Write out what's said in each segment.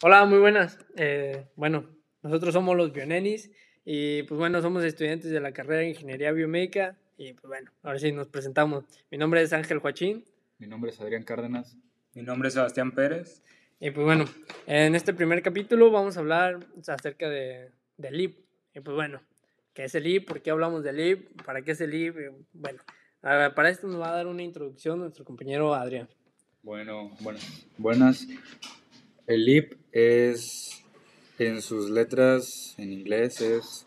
Hola, muy buenas. Eh, bueno, nosotros somos los Bionenis y pues bueno, somos estudiantes de la carrera de Ingeniería Biomédica y pues bueno, ahora sí nos presentamos. Mi nombre es Ángel Joachín. Mi nombre es Adrián Cárdenas. Mi nombre es Sebastián Pérez. Y pues bueno, en este primer capítulo vamos a hablar acerca de, del LIP. Y pues bueno, ¿qué es el LIP? ¿Por qué hablamos del LIP? ¿Para qué es el LIP? Bueno, para esto nos va a dar una introducción nuestro compañero Adrián. Bueno, bueno, buenas. El LIP es, en sus letras en inglés, es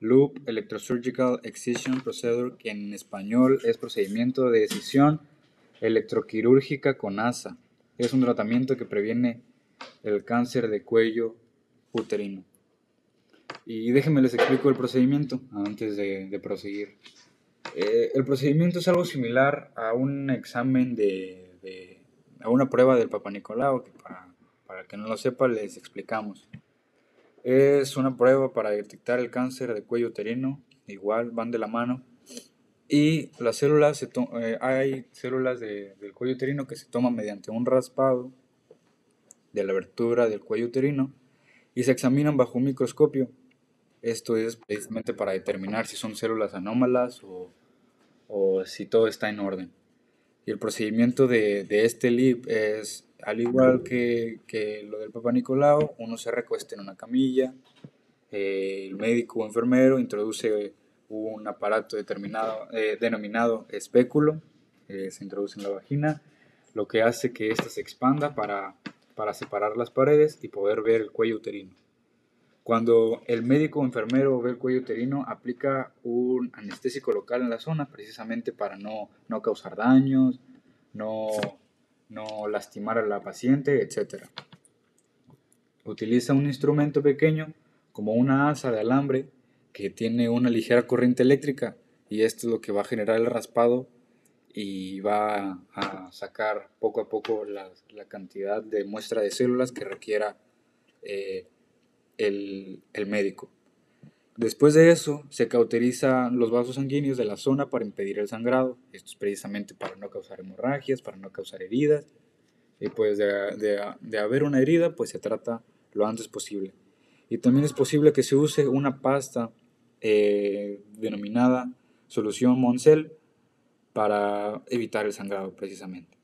Loop Electrosurgical Excision Procedure, que en español es procedimiento de decisión electroquirúrgica con ASA. Es un tratamiento que previene el cáncer de cuello uterino. Y déjenme les explico el procedimiento antes de, proseguir. Eh, el procedimiento es algo similar a un examen de, a una prueba del Papa Nicolau, que para para que no lo sepa, les explicamos. Es una prueba para detectar el cáncer de cuello uterino, igual van de la mano. Y las células, eh, hay células del cuello uterino que se toman mediante un raspado de la abertura del cuello uterino y se examinan bajo un microscopio. Esto es precisamente para determinar si son células anómalas o, o si todo está en orden. Y el procedimiento de, de este LIP es al igual que, lo del Papa Nicolau, uno se recuesta en una camilla, eh, el médico o enfermero introduce un aparato determinado, eh, denominado espéculo, eh, se introduce en la vagina, lo que hace que ésta se expanda para, para separar las paredes y poder ver el cuello uterino. Cuando el médico o enfermero ve el cuello uterino, aplica un anestésico local en la zona, precisamente para no, no causar daños, no, no lastimar a la paciente, etc. Utiliza un instrumento pequeño como una asa de alambre que tiene una ligera corriente eléctrica y esto es lo que va a generar el raspado y va a sacar poco a poco la, cantidad de muestra de células que requiera eh, el, el médico. Después de eso, se cauterizan los vasos sanguíneos de la zona para impedir el sangrado. Esto es precisamente para no causar hemorragias, para no causar heridas. Y pues de, haber una herida, pues se trata lo antes posible. Y también es posible que se use una pasta eh, denominada solución Moncel para evitar el sangrado precisamente.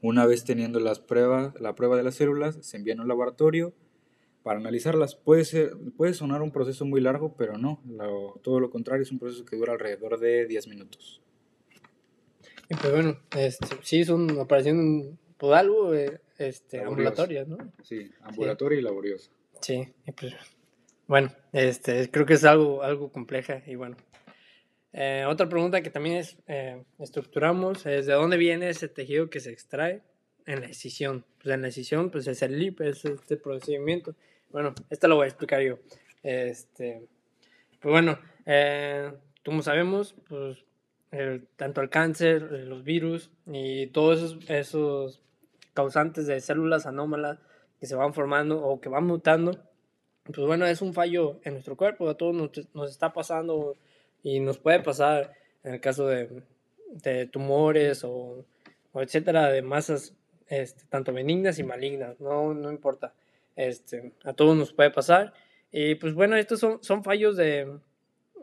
Una vez teniendo las pruebas, la prueba de las células, se envía a un laboratorio para analizarlas. Puede, ser, puede sonar un proceso muy largo, pero no, todo lo contrario, es un proceso que dura alrededor de 10 minutos. Y pues bueno, este, sí, son operaciones pues algo eh, este, ambulatorias, ¿no? Sí, ambulatoria y laboriosa. Sí, y pues bueno, este, creo que es algo, algo compleja y bueno. Eh, otra pregunta que también es, eh, estructuramos es de dónde viene ese tejido que se extrae en la decisión. Pues en la decisión, pues es el LIP, es este procedimiento. Bueno, esto lo voy a explicar yo. Este, pues bueno, eh, como sabemos, pues tanto el cáncer, eh, los virus y todos esos, causantes de células anómalas que se van formando o que van mutando, pues bueno, es un fallo en nuestro cuerpo, a todos nos, está pasando y nos puede pasar en el caso de, de tumores o, o, etcétera, de masas este, tanto benignas y malignas, no, no importa. Este, a todos nos puede pasar. Y pues bueno, estos son, son fallos de,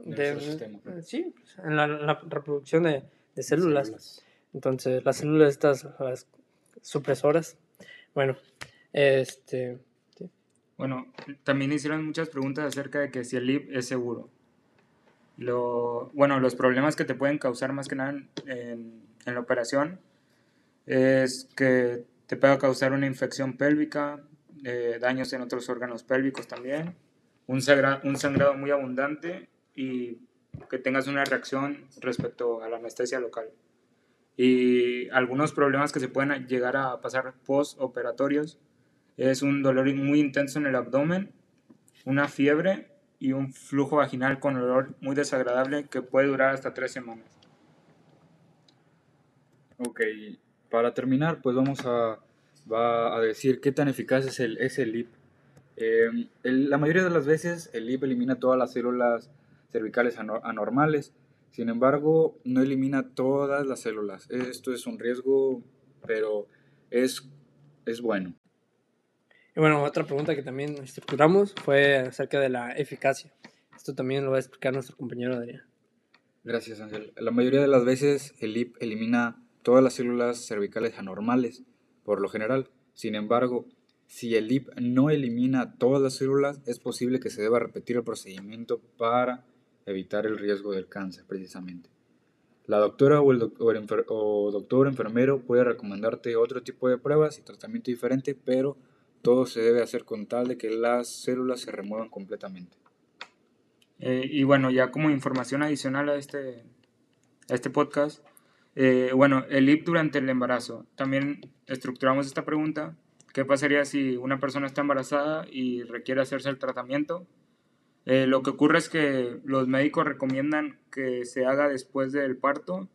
de sí, en la, reproducción de, de células. Entonces, las células estas, las supresoras. Bueno, este... Bueno, también hicieron muchas preguntas acerca de que si el LIP es seguro. Lo, bueno, los problemas que te pueden causar más que nada en, la operación es que te pueda causar una infección pélvica, eh, daños en otros órganos pélvicos también, un, un sangrado muy abundante y que tengas una reacción respecto a la anestesia local. Y algunos problemas que se pueden llegar a pasar postoperatorios es un dolor muy intenso en el abdomen, una fiebre y un flujo vaginal con olor muy desagradable que puede durar hasta tres semanas. Ok, para terminar, pues vamos a va a decir qué tan eficaz es el, es el LIP. Eh, el- la mayoría de las veces el LIP elimina todas las células cervicales ano- anormales, sin embargo no elimina todas las células. Esto es un riesgo, pero es, es bueno. Y bueno, otra pregunta que también estructuramos fue acerca de la eficacia. Esto también lo va a explicar nuestro compañero Adrián. Gracias, Ángel. La mayoría de las veces el LIP elimina todas las células cervicales anormales, por lo general. Sin embargo, si el LIP no elimina todas las células, es posible que se deba repetir el procedimiento para evitar el riesgo del cáncer, precisamente. La doctora o el, doc- o el enfer- o doctor enfermero puede recomendarte otro tipo de pruebas y tratamiento diferente, pero todo se debe hacer con tal de que las células se remuevan completamente. Eh, y bueno, ya como información adicional a este, a este podcast, eh, bueno, el IP durante el embarazo. También estructuramos esta pregunta. ¿Qué pasaría si una persona está embarazada y requiere hacerse el tratamiento? Eh, lo que ocurre es que los médicos recomiendan que se haga después del parto.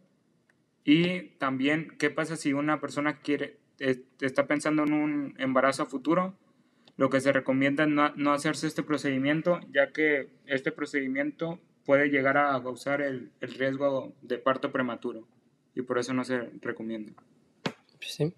Y también, ¿qué pasa si una persona quiere, está pensando en un embarazo futuro? Lo que se recomienda es no, no hacerse este procedimiento, ya que este procedimiento puede llegar a causar el, el riesgo de parto prematuro y por eso no se recomienda. Pues sí.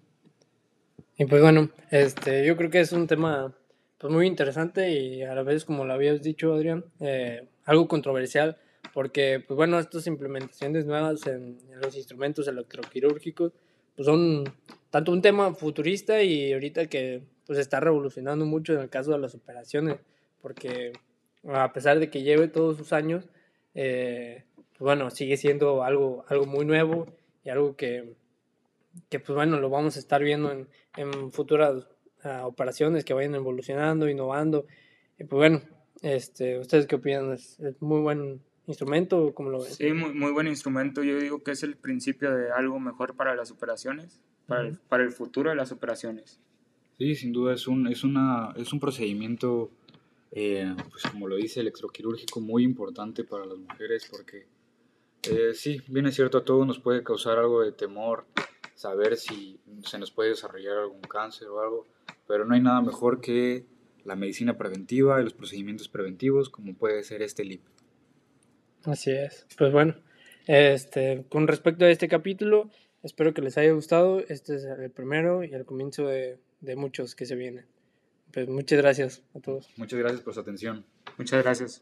Y pues bueno, este, yo creo que es un tema pues muy interesante y a la vez, como lo habías dicho, Adrián, eh, algo controversial, porque pues bueno, estas implementaciones nuevas en, en los instrumentos electroquirúrgicos pues son tanto un tema futurista y ahorita que pues está revolucionando mucho en el caso de las operaciones, porque a pesar de que lleve todos sus años, eh, pues bueno, sigue siendo algo, algo muy nuevo y algo que, que pues bueno, lo vamos a estar viendo en, en futuras ah, operaciones que vayan evolucionando, innovando. Y pues bueno, este, ¿ustedes qué opinan? ¿Es, es muy buen instrumento? ¿Cómo lo ven? Sí, muy, muy buen instrumento. Yo digo que es el principio de algo mejor para las operaciones, para, el, para el futuro de las operaciones. Sí, sin duda es un, es una, es un procedimiento, eh, pues como lo dice, electroquirúrgico muy importante para las mujeres porque eh, sí, bien es cierto, a todos nos puede causar algo de temor saber si se nos puede desarrollar algún cáncer o algo, pero no hay nada mejor que la medicina preventiva y los procedimientos preventivos como puede ser este LIP. Así es. Pues bueno, este, con respecto a este capítulo, espero que les haya gustado. Este es el primero y el comienzo de, de muchos que se vienen. Pues muchas gracias a todos. Muchas gracias por su atención. Muchas gracias.